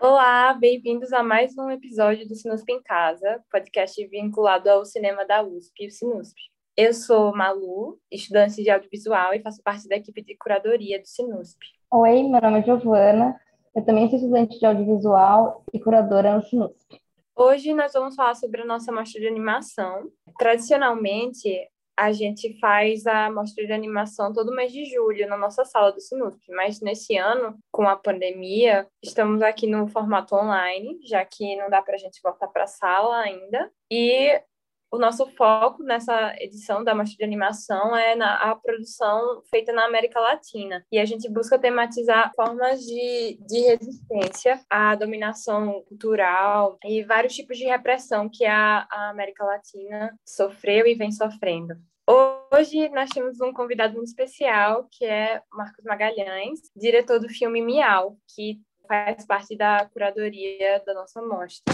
Olá, bem-vindos a mais um episódio do Sinusp em Casa, podcast vinculado ao cinema da USP e o Sinusp. Eu sou Malu, estudante de audiovisual e faço parte da equipe de curadoria do Sinusp. Oi, meu nome é Giovana, eu também sou estudante de audiovisual e curadora no Sinusp. Hoje nós vamos falar sobre a nossa mostra de animação. Tradicionalmente, a gente faz a mostra de animação todo mês de julho na nossa sala do Sinusp, mas nesse ano, com a pandemia, estamos aqui no formato online, já que não dá para a gente voltar para a sala ainda. E o nosso foco nessa edição da Mostra de Animação é na a produção feita na América Latina. E a gente busca tematizar formas de, de resistência à dominação cultural e vários tipos de repressão que a, a América Latina sofreu e vem sofrendo. Hoje nós temos um convidado muito especial, que é Marcos Magalhães, diretor do filme Miau, que faz parte da curadoria da nossa mostra.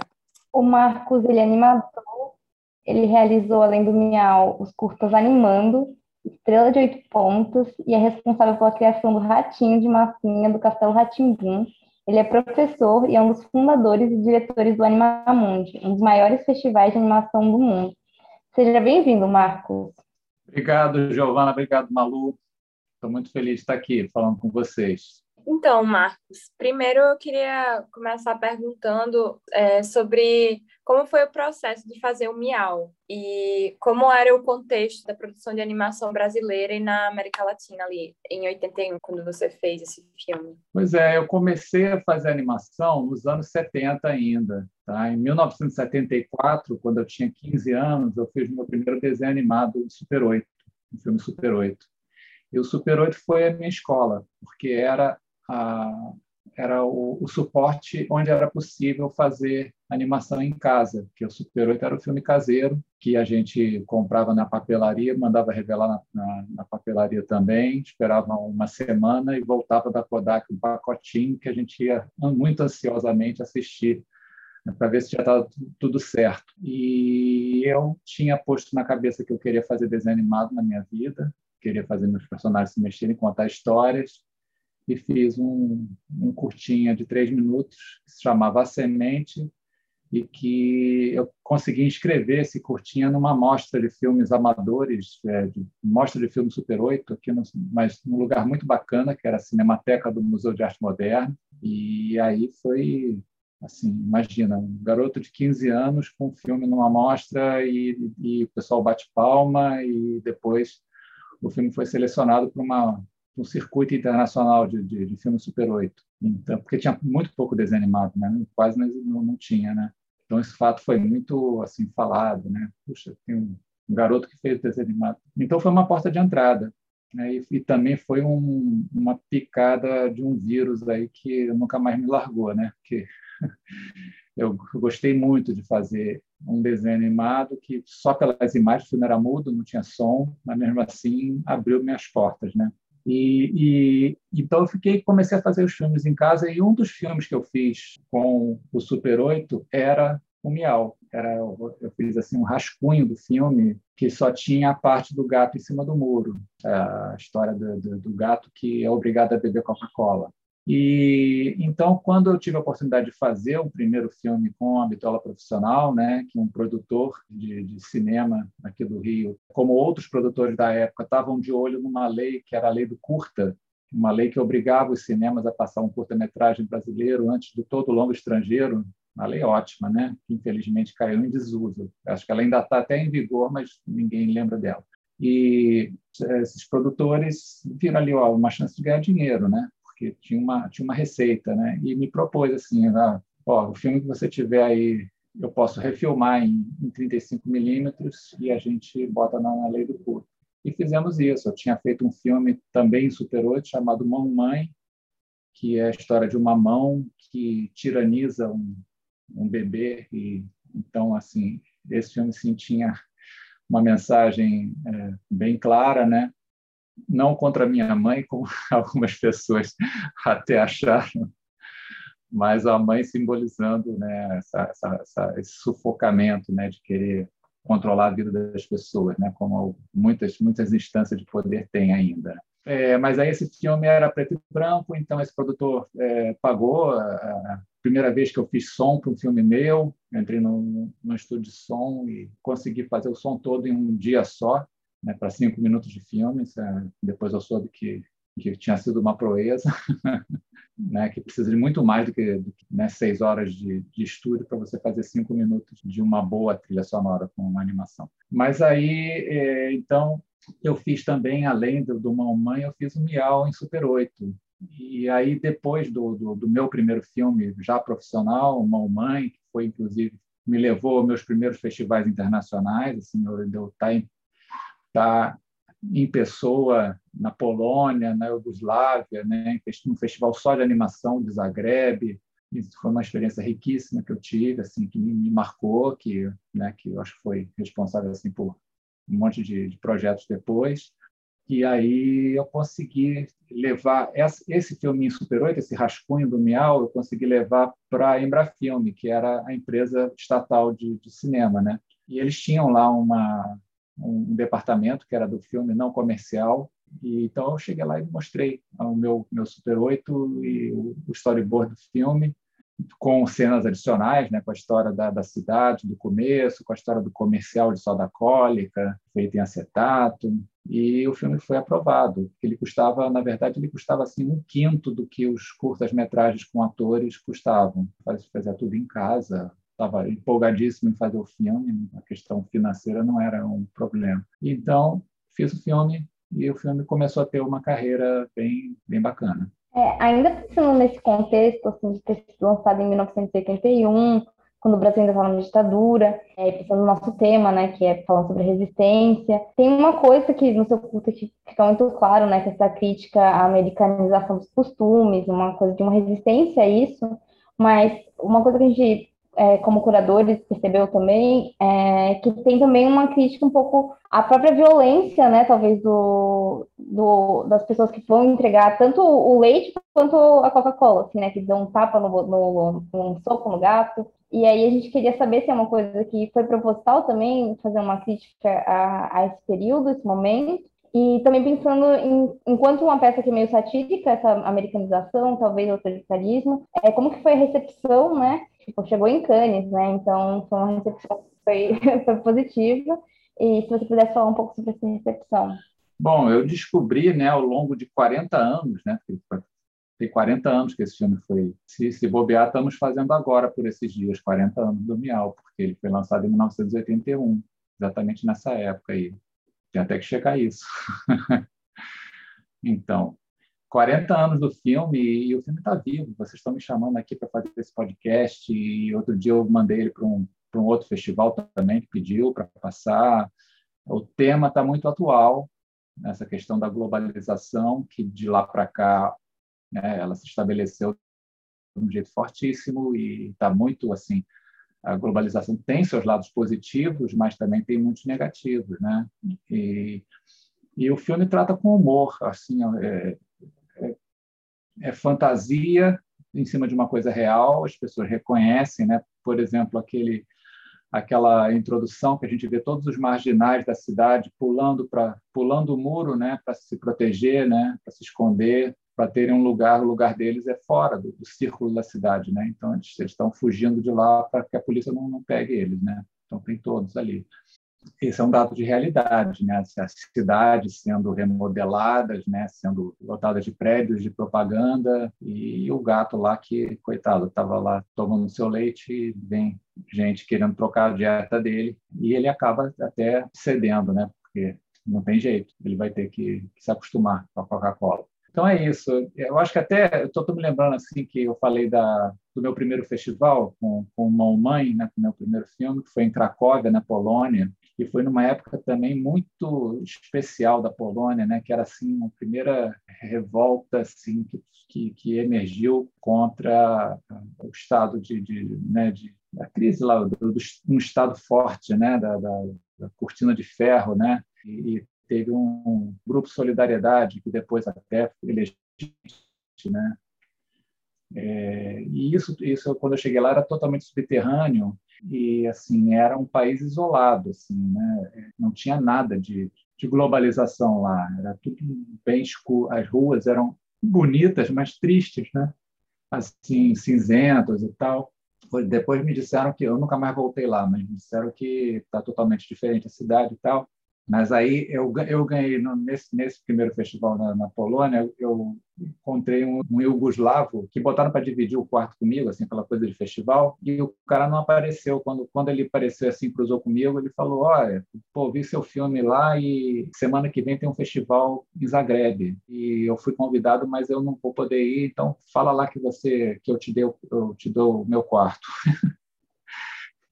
O Marcos ele é animador ele realizou, além do Miau, os curtas Animando, Estrela de Oito Pontos e é responsável pela criação do Ratinho de Massinha do Castelo Ratimbum. Ele é professor e é um dos fundadores e diretores do Animamundi, um dos maiores festivais de animação do mundo. Seja bem-vindo, Marcos. Obrigado, Giovana. Obrigado, Malu. Estou muito feliz de estar aqui falando com vocês. Então, Marcos, primeiro eu queria começar perguntando é, sobre como foi o processo de fazer o Miau e como era o contexto da produção de animação brasileira e na América Latina ali em 81, quando você fez esse filme. Pois é, eu comecei a fazer animação nos anos 70 ainda. Tá? Em 1974, quando eu tinha 15 anos, eu fiz meu primeiro desenho animado, Super 8, o filme Super 8. E o Super 8 foi a minha escola, porque era a, era o, o, suporte onde era possível fazer animação em casa, que o Super 8 era o filme caseiro, que a gente comprava na papelaria, mandava revelar na, na, na papelaria também, esperava uma semana e voltava da Kodak um pacotinho que a gente ia muito ansiosamente assistir né, para ver se já estava tudo certo. E eu tinha posto na cabeça que eu queria fazer desenho animado na minha vida, queria fazer meus personagens se mexerem, contar histórias, e fiz um, um curtinha de três minutos que se chamava A Semente e que eu consegui inscrever esse curtinha numa mostra de filmes amadores, é, de, mostra de filme Super 8, aqui no, mas num lugar muito bacana, que era a Cinemateca do Museu de Arte Moderna. E aí foi, assim, imagina, um garoto de 15 anos com um filme numa mostra e, e o pessoal bate palma e depois o filme foi selecionado para uma um circuito internacional de, de, de filme Super 8. Então, porque tinha muito pouco desenho animado, né? quase não, não tinha. Né? Então, esse fato foi muito assim falado. Né? Puxa, tem um, um garoto que fez desenho animado. Então, foi uma porta de entrada. Né? E, e, também foi um, uma picada de um vírus aí que nunca mais me largou, né? Porque eu gostei muito de fazer um desenho animado que só pelas imagens, o filme era mudo, não tinha som, mas mesmo assim abriu minhas portas, né? E, e, então eu fiquei comecei a fazer os filmes em casa e um dos filmes que eu fiz com o Super 8 era o Miau. Era eu fiz assim um rascunho do filme que só tinha a parte do gato em cima do muro, a história do, do, do gato que é obrigado a beber Coca-Cola. E então, quando eu tive a oportunidade de fazer o primeiro filme com a bitola profissional, né, que um produtor de, de, cinema aqui do Rio, como outros produtores da época, estavam de olho numa lei que era a lei do curta, uma lei que obrigava os cinemas a passar um curta-metragem brasileiro antes de todo longo estrangeiro, uma lei ótima, né, que infelizmente caiu em desuso. Acho que ela ainda está até em vigor, mas ninguém lembra dela. E eh, esses produtores viram ali ó, uma chance de ganhar dinheiro, né? Porque tinha uma, tinha uma receita, né? E me propôs assim, ó, o filme que você tiver aí, eu posso refilmar em, em 35 milímetros e a gente bota na, na lei do curto. E fizemos isso. Eu tinha feito um filme também em Super 8 chamado Mão Mãe, que é a história de uma mão que tiraniza um, um bebê e então assim esse filme sim tinha uma mensagem é, bem clara, né? Não contra minha mãe, como algumas pessoas até acharam, mas a mãe simbolizando né, essa, essa, essa, esse sufocamento né, de querer controlar a vida das pessoas, né? como muitas, muitas instâncias de poder têm ainda. É, mas aí esse filme era preto e branco, então esse produtor é, pagou a, a, primeira vez que eu fiz som para um filme meu, entrei no, no estúdio de som e consegui fazer o som todo em um dia só, né, para cinco minutos de filme. Depois eu soube que, que tinha sido uma proeza, né, que precisa de muito mais do que, do que né, seis horas de, de estúdio para você fazer cinco minutos de uma boa trilha sonora com uma animação. Mas aí, é, então, eu fiz também, além do, do Mãe, eu fiz o Miau em Super 8. E aí, depois do, do, do meu primeiro filme já profissional, Mão Mãe, que foi, inclusive, me levou aos meus primeiros festivais internacionais, assim, eu, eu tá em, tá em pessoa na Polônia, na Iugoslávia, né, um festival só de animação de Zagreb. Isso foi uma experiência riquíssima que eu tive, assim, que me, marcou, que, né, que eu acho que foi responsável assim por um monte de, de projetos depois. E aí eu consegui levar esse filme Super 8, esse rascunho do Miau, eu consegui levar para a Embrafilme, que era a empresa estatal de, de, cinema, né? E eles tinham lá uma, um departamento que era do filme não comercial, e então eu cheguei lá e mostrei o meu meu Super 8 e o, storyboard do filme com cenas adicionais, né, com a história da, da, cidade, do começo, com a história do comercial de soda cólica, feito em acetato, e o filme foi aprovado. Ele custava, na verdade, ele custava assim um quinto do que os curtas-metragens com atores custavam. Fazia tudo em casa, estava empolgadíssimo em fazer o filme, a questão financeira não era um problema. Então, fiz o filme e o filme começou a ter uma carreira bem, bem bacana. É, ainda pensando nesse contexto, assim, de ter sido lançado em 1981, quando o Brasil ainda estava na ditadura, é, pensando no nosso tema, né, que é falando sobre resistência. Tem uma coisa que no seu curso fica muito claro, né, que essa crítica à americanização dos costumes, uma coisa de uma resistência a isso, mas uma coisa que a gente é, como curadores, percebeu também é, que tem também uma crítica um pouco à própria violência, né, talvez, do, do, das pessoas que vão entregar tanto o leite quanto a Coca-Cola, assim, né, que dão um tapa no, no, um soco no gato. E aí a gente queria saber se é uma coisa que foi proposital também, fazer uma crítica a, a esse período, esse momento, e também pensando em, enquanto uma peça que é meio satírica, essa americanização, talvez autoritarismo, é, como que foi a recepção, né? Tipo, chegou em Cannes, né? Então, foi uma recepção que foi, foi positiva. E se você pudesse falar um pouco sobre essa recepção. Bom, eu descobri, né, ao longo de 40 anos, né, tem 40 anos que esse filme foi. Se, se bobear, estamos fazendo agora, por esses dias, 40 anos do Miau, porque ele foi lançado em 1981, exatamente nessa época aí. Tem até que checar isso. então, 40 anos do filme e o filme está vivo. Vocês estão me chamando aqui para fazer esse podcast e outro dia eu mandei ele para um, um outro festival também que pediu para passar. O tema está muito atual, essa questão da globalização, que de lá para cá né, ela se estabeleceu de um jeito fortíssimo e está muito assim a globalização tem seus lados positivos, mas também tem muitos negativos, né? E, e o filme trata com humor, assim, é, é, é, fantasia em cima de uma coisa real, as pessoas reconhecem, né? Por exemplo, aquele aquela introdução que a gente vê todos os marginais da cidade pulando para pulando o muro, né, para se proteger, né, para se esconder para terem um lugar, o lugar deles é fora do, do círculo da cidade, né? Então eles, estão fugindo de lá para que a polícia não, não pegue eles, né? Então tem todos ali. Esse é um dado de realidade, né? As cidades sendo remodeladas, né? Sendo lotadas de prédios de propaganda e o gato lá que, coitado, estava lá tomando seu leite e vem gente querendo trocar a dieta dele e ele acaba até cedendo, né? Porque não tem jeito, ele vai ter que se acostumar com a Coca-Cola. Então é isso. Eu acho que até estou me lembrando assim que eu falei da, do meu primeiro festival com, com Mão Mãe, né, com meu primeiro filme, que foi em Cracóvia, na Polônia, e foi numa época também muito especial da Polônia, né, que era assim uma primeira revolta assim que, que, que emergiu contra o estado de, de, né, de a crise lá do, do, um estado forte, né, da, da, da cortina de ferro, né, e, teve um grupo Solidariedade, que depois até elegeu, né? É, e isso, isso, quando eu cheguei lá, era totalmente subterrâneo e assim era um país isolado, assim, né? Não tinha nada de, de globalização lá. Era tudo bem escuro. As ruas eram bonitas, mas tristes, né? Assim, cinzentas e tal. Depois me disseram que eu nunca mais voltei lá, mas me disseram que está totalmente diferente a cidade e tal. Mas aí eu, eu ganhei, no, nesse, nesse primeiro festival na, na Polônia, eu encontrei um, um iugoslavo que botaram para dividir o quarto comigo, assim, aquela coisa de festival, e o cara não apareceu. Quando, quando ele apareceu assim, cruzou comigo, ele falou: Olha, pô, vi seu filme lá e semana que vem tem um festival em Zagreb. E eu fui convidado, mas eu não vou poder ir, então fala lá que você que eu te dei, eu te dou o meu quarto.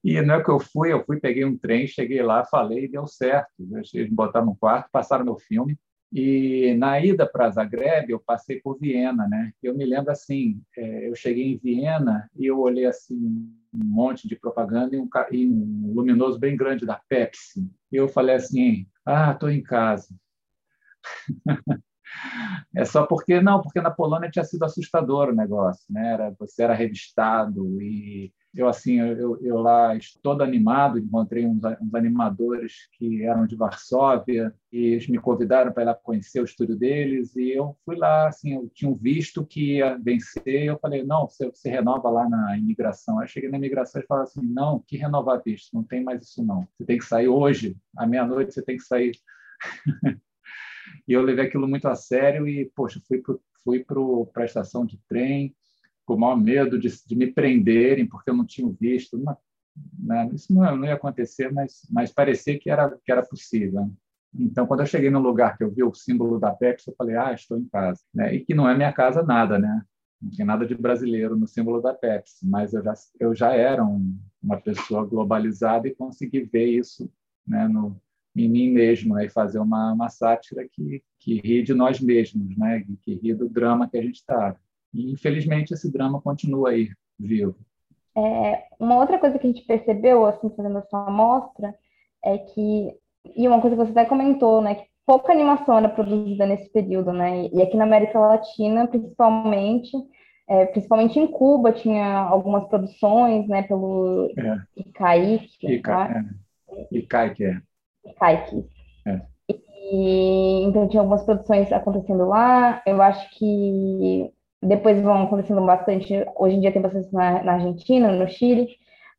E não é que eu fui, eu fui, peguei um trem, cheguei lá, falei e deu certo. Eles me botaram no quarto, passaram meu filme. E na ida para Zagreb, eu passei por Viena, né? Eu me lembro assim, é, eu cheguei em Viena e eu olhei assim um monte de propaganda e um, e um luminoso bem grande da Pepsi. E eu falei assim, ah, estou em casa. É só porque não, porque na Polônia tinha sido assustador o negócio, né? Era, você era revistado e eu assim eu, eu lá todo animado encontrei uns, uns, animadores que eram de Varsóvia e eles me convidaram para ir lá conhecer o estúdio deles e eu fui lá assim eu tinha um visto que ia vencer eu falei não você, você renova lá na imigração. Aí cheguei na imigração e falaram assim não que renovar visto? Não tem mais isso não. Você tem que sair hoje. À meia noite você tem que sair e eu levei aquilo muito a sério e poxa fui pro, fui para a estação de trem com o maior medo de, de, me prenderem, porque eu não tinha visto. Uma, né? Isso não, não, ia acontecer, mas, mas parecia que era, que era possível. Então, quando eu cheguei no lugar que eu vi o símbolo da Pepsi, eu falei, ah, estou em casa. Né? E que não é minha casa nada, né? Não tem nada de brasileiro no símbolo da Pepsi, mas eu já, eu já era um, uma pessoa globalizada e consegui ver isso né, no, em mim mesmo né? e fazer uma, uma sátira que, que ri de nós mesmos, né? que ri do drama que a gente está. E, infelizmente, esse drama continua aí, vivo. É, uma outra coisa que a gente percebeu, assim, fazendo essa amostra, é que, e uma coisa que você até comentou, né, que pouca animação era produzida nesse período, né, e aqui na América Latina, principalmente, é, principalmente em Cuba, tinha algumas produções, né, pelo é. ICAIC, Ica, tá? é. ICAIC, é. ICAIC. É. E, então tinha algumas produções acontecendo lá, eu acho que depois vão acontecendo bastante, hoje em dia tem bastante na, na Argentina, no Chile,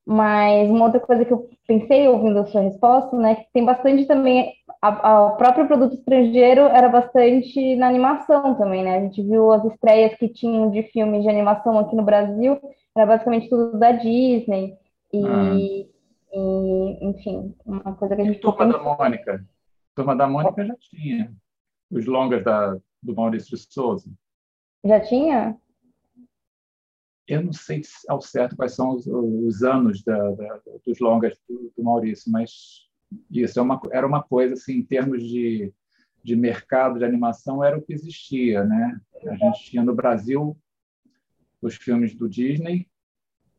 mas uma outra coisa que eu pensei ouvindo a sua resposta, né, que tem bastante também, o próprio produto estrangeiro era bastante na animação também, né, a gente viu as estreias que tinham de filmes de animação aqui no Brasil, era basicamente tudo da Disney, e, ah. E enfim, uma coisa que a gente... Turma da Mônica, Turma da Mônica já tinha os longas da, do Maurício de Souza. Já tinha? Eu não sei ao certo quais são os, os anos da, da, dos longas do, do, Maurício, mas isso é uma, era uma coisa assim em termos de, de mercado de animação era o que existia, né? A gente tinha no Brasil os filmes do Disney,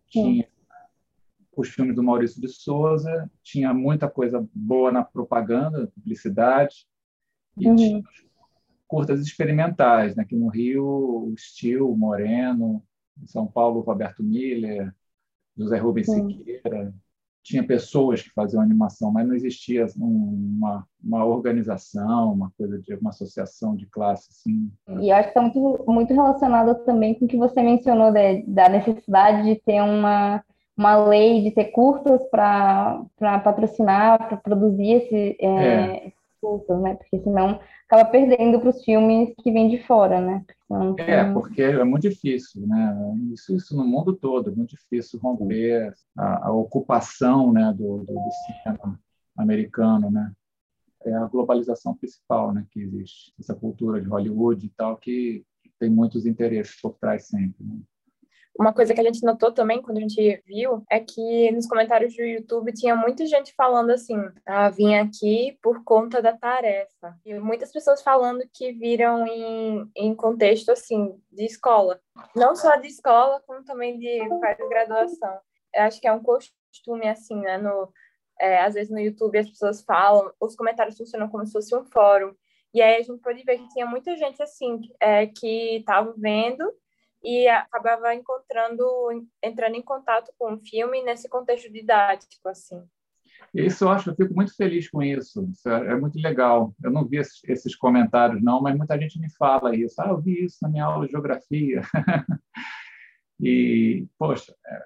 tinha Sim. Os filmes do Maurício de Souza, tinha muita coisa boa na propaganda, publicidade, e uhum. tinha curtas experimentais, né? aqui no Rio, o Stil, Moreno, em São Paulo, Roberto Miller, José Rubens Sim. Siqueira. Tinha pessoas que faziam animação, mas não existia uma, uma organização, uma coisa de uma associação de classe. Assim. E acho que está muito, muito relacionado também com o que você mencionou de, da necessidade de ter uma, uma lei, de ter curtas para patrocinar, para produzir esse, é, é. curtas, né? Porque senão acaba perdendo para os filmes que vêm de fora, né? Então, é, porque é muito difícil, né? Isso, isso no mundo todo, é muito difícil romper a, a ocupação né, do, do, do, cinema americano, né? É a globalização principal né, que existe, essa cultura de Hollywood e tal, que tem muitos interesses por trás sempre. Né? Uma coisa que a gente notou também quando a gente viu é que nos comentários do YouTube tinha muita gente falando assim: ah, vim aqui por conta da tarefa. E muitas pessoas falando que viram em, em contexto assim de escola, não só de escola, como também de pós-graduação. Eu acho que é um costume assim, né? No, é, às vezes no YouTube as pessoas falam, os comentários funcionam como se fosse um fórum. E aí a gente pode ver que tinha muita gente assim é, que estava vendo e acabava encontrando, entrando em contato com o filme nesse contexto didático, assim. Isso eu acho, eu fico muito feliz com isso. isso é, é, muito legal. Eu não vi esses, esses, comentários, não, mas muita gente me fala isso. Ah, eu vi isso na minha aula de geografia. e, poxa, é,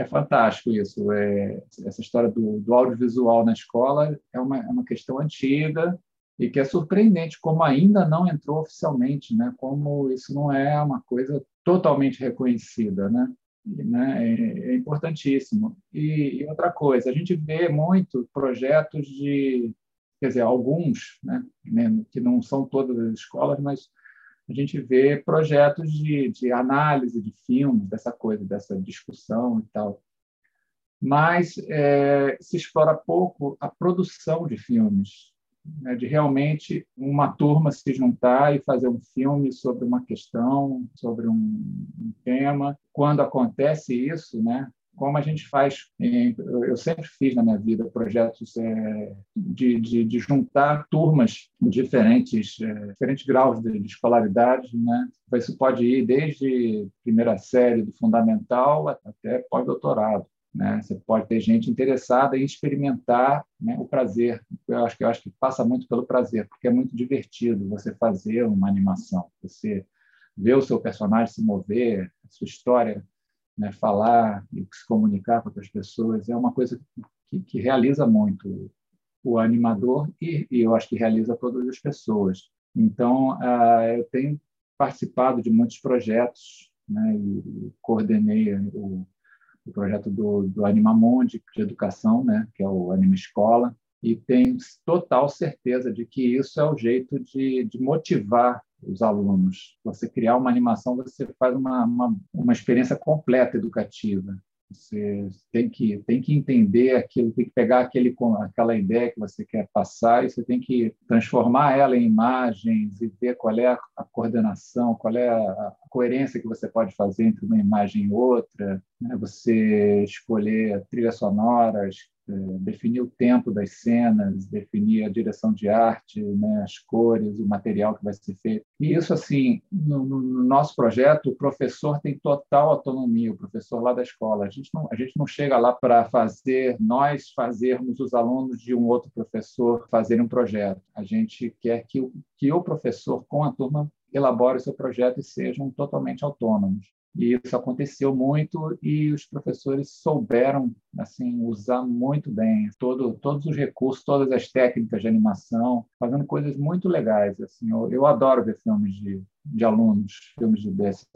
é fantástico isso. É, essa história do, do, audiovisual na escola é uma, é uma questão antiga e que é surpreendente como ainda não entrou oficialmente, né? Como isso não é uma coisa totalmente reconhecida, né? né? É, é importantíssimo. E, e, outra coisa, a gente vê muito projetos de, quer dizer, alguns, né? Que não são todas as escolas, mas a gente vê projetos de, de análise de filmes, dessa coisa, dessa discussão e tal. Mas é, se explora pouco a produção de filmes, né, de realmente uma turma se juntar e fazer um filme sobre uma questão, sobre um, um tema. Quando acontece isso, né, como a gente faz, eu sempre fiz na minha vida projetos é, de, de, de, juntar turmas diferentes, é, diferentes graus de, de escolaridade, né? Isso pode ir desde primeira série do fundamental até pós-doutorado. Né? Você pode ter gente interessada em experimentar né, o prazer. Eu acho que eu acho que passa muito pelo prazer, porque é muito divertido você fazer uma animação, você ver o seu personagem se mover, a sua história né, falar e se comunicar com outras pessoas é uma coisa que, que realiza muito o animador e, e, eu acho que realiza todas as pessoas. Então, uh, eu tenho participado de muitos projetos né, e coordenei o, o projeto do, do Animamundi de educação, né, que é o Anima Escola, e tenho total certeza de que isso é o jeito de, de motivar os alunos. Você criar uma animação, você faz uma, uma, uma experiência completa educativa. Você tem que, tem que entender aquilo, tem que pegar aquele, aquela ideia que você quer passar e você tem que transformar ela em imagens e ver qual é a, a coordenação, qual é a, a, coerência que você pode fazer entre uma imagem e outra. Né? Você escolher trilhas sonoras, é, definir o tempo das cenas, definir a direção de arte, né, as cores, o material que vai ser feito. E isso, assim, no, no, nosso projeto, o professor tem total autonomia, o professor lá da escola. A gente não, a gente não chega lá para fazer, nós fazermos os alunos de um outro professor fazerem um projeto. A gente quer que que o professor, com a turma, elabore o seu projeto e sejam totalmente autônomos. E isso aconteceu muito e os professores souberam assim usar muito bem todo, todos os recursos, todas as técnicas de animação, fazendo coisas muito legais. Assim, eu, eu adoro ver filmes de, de alunos, filmes de, dessa,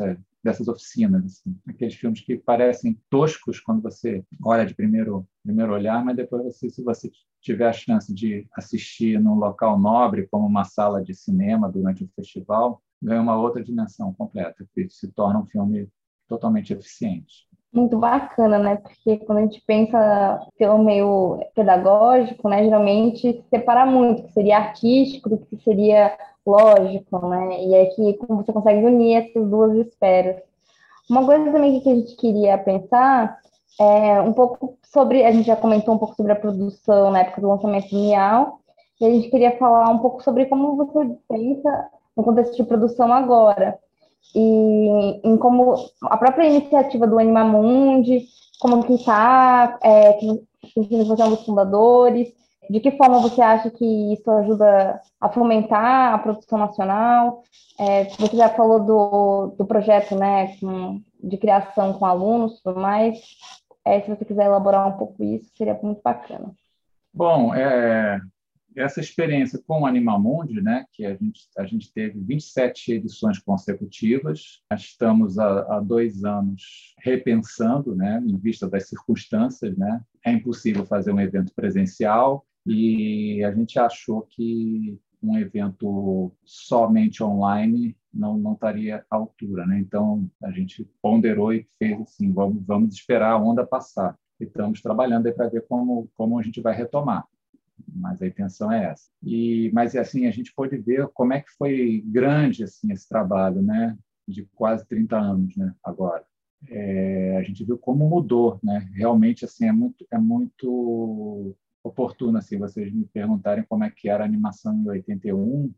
dessas oficinas, assim, aqueles filmes que parecem toscos quando você olha de primeiro primeiro olhar, mas depois você, se você tiver a chance de assistir num local nobre, como uma sala de cinema durante o festival, ganha uma outra dimensão completa, que se torna um filme totalmente eficiente. Muito bacana, né? Porque quando a gente pensa pelo meio pedagógico, né, geralmente separa muito, que seria artístico do que seria lógico, né? E é que você consegue unir essas duas esferas. Uma coisa também que a gente queria pensar é um pouco sobre, a gente já comentou um pouco sobre a produção na época do lançamento do Miau, e a gente queria falar um pouco sobre como você pensa no contexto de produção agora, e em como a própria iniciativa do Animamundi, como que está, é, que, você é um dos fundadores, de que forma você acha que isso ajuda a fomentar a produção nacional? É, você já falou do, do projeto né, com, de criação com alunos mais. É, se você quiser elaborar um pouco isso, seria muito bacana. Bom, é, essa experiência com o Animamundi, né, que a gente, a gente teve 27 edições consecutivas, estamos há, há dois anos repensando, né, em vista das circunstâncias, né, é impossível fazer um evento presencial e a gente achou que um evento somente online não, não estaria à altura, né? Então a gente ponderou e fez assim, vamos, vamos esperar a onda passar. E estamos trabalhando para ver como como a gente vai retomar mas a intenção é essa. E, mas assim a gente pode ver como é que foi grande assim esse trabalho, né, de quase 30 anos, né, agora. É, a gente viu como mudou, né? Realmente assim é muito é muito oportuno assim vocês me perguntarem como é que era a animação em 81.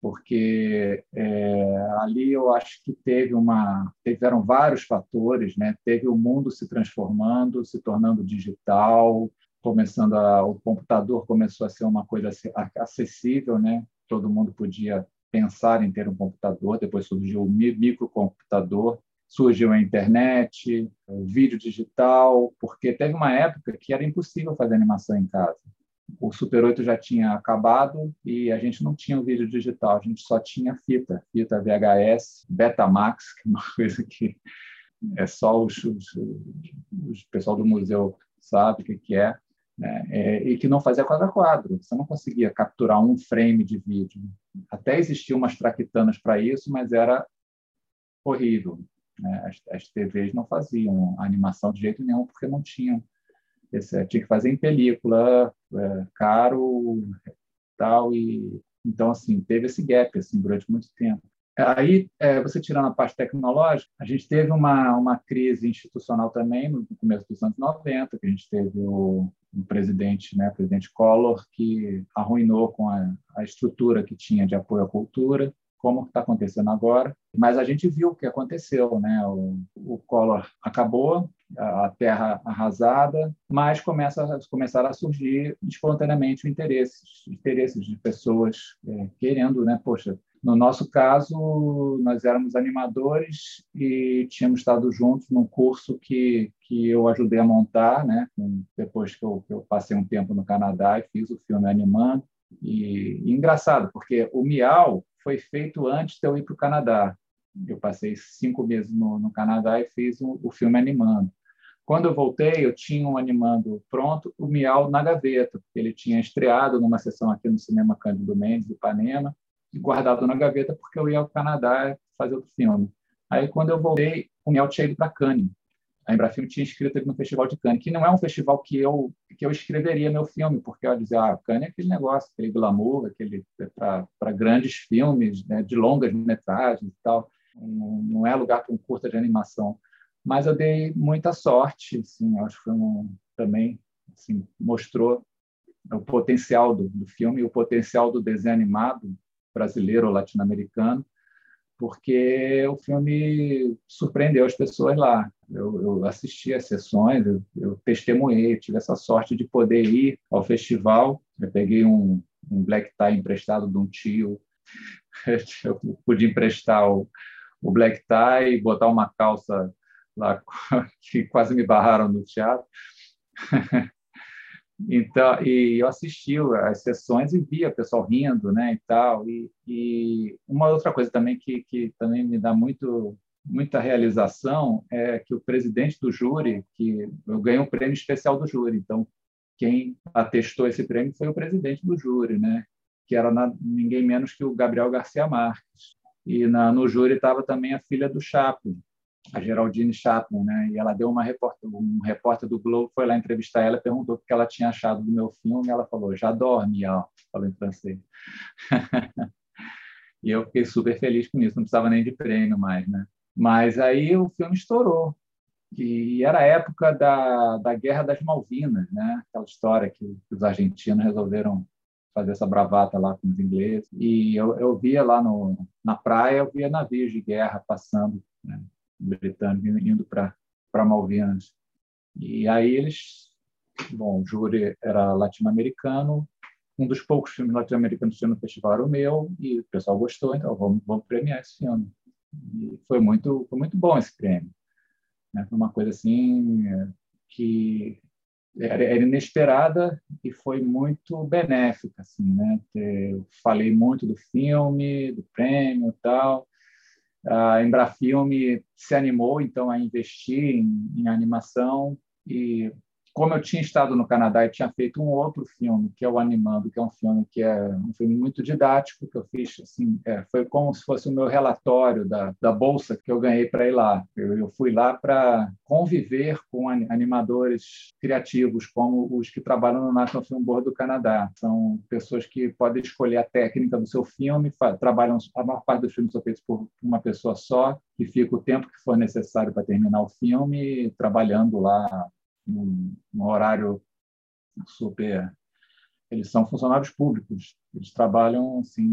porque é, ali eu acho que teve uma tiveram vários fatores né teve o mundo se transformando se tornando digital começando a, o computador começou a ser uma coisa acessível né? Todo mundo podia pensar em ter um computador depois surgiu o microcomputador surgiu a internet o vídeo digital porque teve uma época que era impossível fazer animação em casa. O Super 8 já tinha acabado e a gente não tinha o vídeo digital, a gente só tinha fita, fita VHS, Betamax, que é uma coisa que é só os, os pessoal do museu sabe o que, que é, né? é, e que não fazia quadro a quadro, você não conseguia capturar um frame de vídeo. Até existiam umas traquitanas para isso, mas era horrível. Né? As, as TVs não faziam animação de jeito nenhum porque não tinham esse, tinha que fazer em película, é, caro, tal e então assim teve esse gap assim durante muito tempo. Aí, é, você tirando a parte tecnológica, a gente teve uma, uma crise institucional também no começo dos anos 90, que a gente teve o, presidente, né, presidente Collor, que arruinou com a, a estrutura que tinha de apoio à cultura como está acontecendo agora. Mas a gente viu o que aconteceu, né? O, o Collor acabou, a terra arrasada, mas começa, começaram a surgir espontaneamente interesses, interesses de pessoas é, querendo, né? Poxa, no nosso caso, nós éramos animadores e tínhamos estado juntos num curso que, que eu ajudei a montar, né? depois que eu, que eu passei um tempo no Canadá e fiz o filme animando. E, e engraçado, porque o Miau foi feito antes de eu ir para o Canadá. Eu passei cinco meses no, no Canadá e fiz o, o, filme animando. Quando eu voltei, eu tinha um animando pronto, o Miau na gaveta, ele tinha estreado numa sessão aqui no Cinema Cândido Mendes, de Ipanema, guardado na gaveta porque eu ia ao Canadá fazer outro filme. Aí, quando eu voltei, o Miau tinha ido para Cannes a Embrafilme tinha inscrito ele no Festival de Cannes, que não é um festival que eu que eu escreveria meu filme, porque eu dizia, ah, Cannes é aquele negócio, aquele glamour, aquele é para grandes filmes, né, de longas metragens e tal, não, não é lugar para um curta de animação. Mas eu dei muita sorte, assim, acho que foi um, também assim, mostrou o potencial do, do filme e o potencial do desenho animado brasileiro ou latino-americano porque o filme surpreendeu as pessoas lá. Eu, eu assisti às sessões, eu, eu testemunhei, tive essa sorte de poder ir ao festival. Eu peguei um, um black tie emprestado de um tio, eu pude emprestar o, o black tie, botar uma calça lá que quase me barraram no teatro. Então, e eu assisti as sessões e via o pessoal rindo, né, e tal. E, e uma outra coisa também que, que também me dá muito muita realização é que o presidente do júri, que eu ganhei um prêmio especial do júri, então quem atestou esse prêmio foi o presidente do júri, né, que era na, ninguém menos que o Gabriel Garcia Marques. E na, no júri estava também a filha do Chaplin, a Geraldine Chaplin, né? E ela deu uma repórter, um repórter do Globo foi lá entrevistar ela, perguntou o que ela tinha achado do meu filme, ela falou: "Já dorme", ó, falou em francês. e eu fiquei super feliz com isso, não precisava nem de prêmio mais, né? Mas aí o filme estourou. E era a época da, da Guerra das Malvinas, né? Aquela história que, que os argentinos resolveram fazer essa bravata lá com os ingleses. E eu, eu via lá no, na praia, eu via navios de guerra passando, né? Britânico indo para Malvinas. E aí eles, bom, o júri era latino-americano, um dos poucos filmes latino-americanos que no festival era o meu, e o pessoal gostou, então vamos, vamos premiar esse filme. E foi muito, foi muito bom esse prêmio. Né? Foi uma coisa assim que era, era inesperada e foi muito benéfica, assim, né? Eu falei muito do filme, do prêmio, e tal a Embrafilme se animou então a investir em, em animação e como eu tinha estado no Canadá e tinha feito um outro filme, que é o Animando, que é um filme que é um filme muito didático, que eu fiz, assim, é, foi como se fosse o meu relatório da, da bolsa que eu ganhei para ir lá. Eu, eu fui lá para conviver com animadores criativos, como os que trabalham no National Film Board do Canadá. São pessoas que podem escolher a técnica do seu filme, trabalham, a maior parte dos filmes são feitos por uma pessoa só, que fica o tempo que for necessário para terminar o filme, trabalhando lá num, num horário super. Eles são funcionários públicos, eles trabalham assim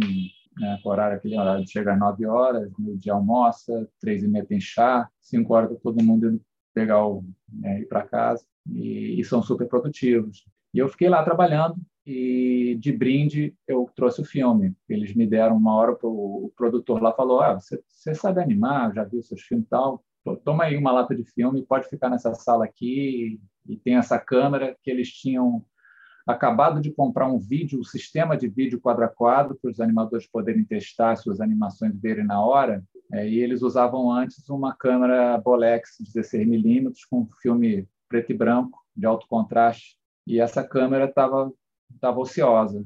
né? O horário, aquele horário de chegar às 9 horas, meio dia almoça, três e meia tem chá, cinco horas tá todo mundo indo pegar o, né, ir para casa e, e, são super produtivos. E eu fiquei lá trabalhando e de brinde eu trouxe o filme. Eles me deram uma hora para o produtor lá falou: ah, você, você sabe animar, já viu seus filmes e tal. Toma aí uma lata de filme, pode ficar nessa sala aqui e tem essa câmera que eles tinham acabado de comprar um vídeo, um sistema de vídeo quadro a quadro para os animadores poderem testar suas animações verem na hora. É, e eles usavam antes uma câmera Bolex 16 milímetros com filme preto e branco de alto contraste. E essa câmera estava tava ociosa.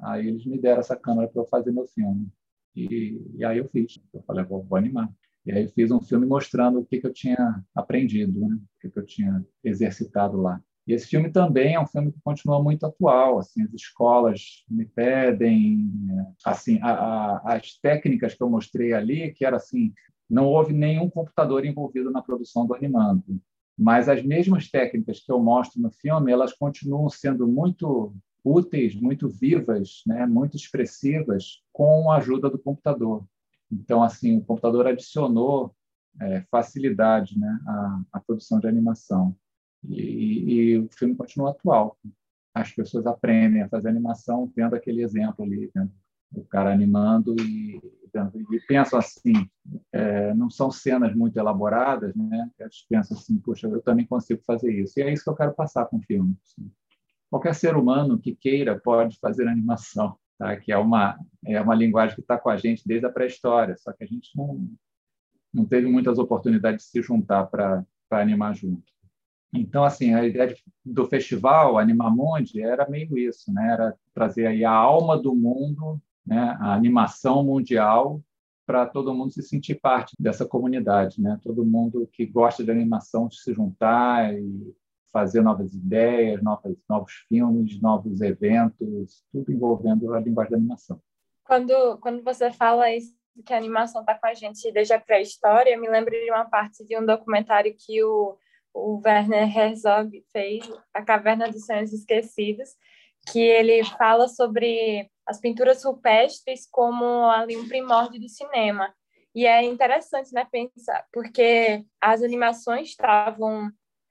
Aí eles me deram essa câmera para eu fazer meu filme. E, e, aí eu fiz. Eu falei, vou, vou animar. E aí fiz um filme mostrando o que, que eu tinha aprendido, né? o que, que eu tinha exercitado lá. E esse filme também é um filme que continua muito atual. Assim, as escolas me pedem, assim, a, a, as técnicas que eu mostrei ali, que era assim, não houve nenhum computador envolvido na produção do animando, mas as mesmas técnicas que eu mostro no filme, elas continuam sendo muito úteis, muito vivas, né, muito expressivas com a ajuda do computador. Então, assim, o computador adicionou é, facilidade né, à, à produção de animação. E, e, o filme continua atual. As pessoas aprendem a fazer animação vendo aquele exemplo ali, vendo o cara animando e, e pensam assim, é, não são cenas muito elaboradas, né? Eles pensam assim, poxa, eu também consigo fazer isso. E é isso que eu quero passar com o filme. Assim. Qualquer ser humano que queira pode fazer animação, tá? Que é uma é uma linguagem que está com a gente desde a pré-história, só que a gente não não teve muitas oportunidades de se juntar para animar junto. Então, assim, a ideia do festival Animamundi era meio isso, né? Era trazer aí a alma do mundo, né? A animação mundial para todo mundo se sentir parte dessa comunidade, né? Todo mundo que gosta de animação se juntar e fazer novas ideias, novos, novos filmes, novos eventos, tudo envolvendo a linguagem da animação. Quando quando você fala isso que a animação está com a gente desde a pré-história, me lembro de uma parte de um documentário que o o Werner Herzog fez, A Caverna dos Sonhos Esquecidos, que ele fala sobre as pinturas rupestres como ali um primórdio do cinema. E é interessante, né, pensar, porque as animações estavam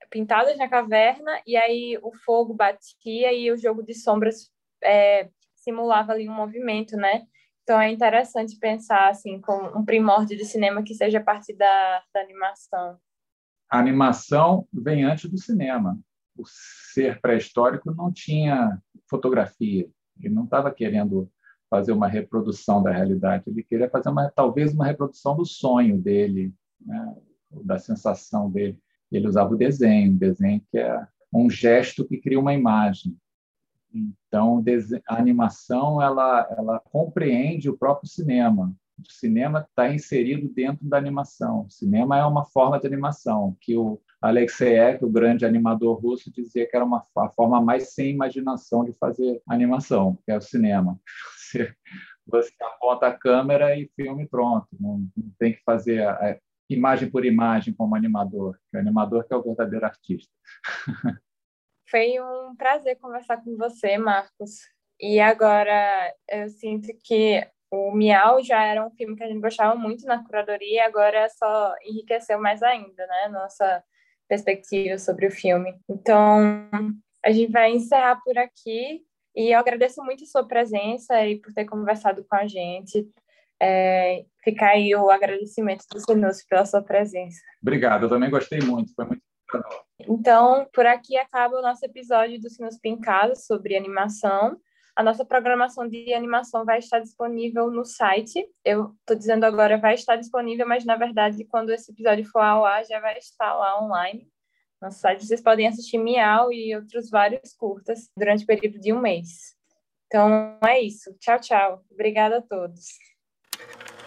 pintadas na caverna e aí o fogo batia e o jogo de sombras é, simulava ali um movimento, né? Então é interessante pensar assim com um primórdio do cinema que seja a partir da, da animação a animação vem antes do cinema. O ser pré-histórico não tinha fotografia, ele não estava querendo fazer uma reprodução da realidade, ele queria fazer uma, talvez uma reprodução do sonho dele, né? da sensação dele. Ele usava o desenho, desenho que é um gesto que cria uma imagem. Então, a animação ela, ela compreende o próprio cinema o cinema está inserido dentro da animação. O cinema é uma forma de animação, que o Alexeyev, o grande animador russo, dizia que era uma a forma mais sem imaginação de fazer animação, que é o cinema. Você, você aponta a câmera e filme pronto. Não, não tem que fazer a, imagem por imagem como animador. O animador que é o verdadeiro artista. Foi um prazer conversar com você, Marcos. E agora eu sinto que o Miau já era um filme que a gente gostava muito na curadoria, agora só enriqueceu mais ainda, né? Nossa perspectiva sobre o filme. Então, a gente vai encerrar por aqui e eu agradeço muito a sua presença e por ter conversado com a gente. É, fica aí o agradecimento do Sinus pela sua presença. Obrigado, eu também gostei muito, foi muito então, por aqui acaba o nosso episódio do Sinus Pincado sobre animação. A nossa programação de animação vai estar disponível no site. Eu estou dizendo agora vai estar disponível, mas na verdade, quando esse episódio for ao ar, já vai estar lá online. No site vocês podem assistir Miau e outros vários curtas durante o período de um mês. Então é isso. Tchau, tchau. Obrigada a todos. Thank you.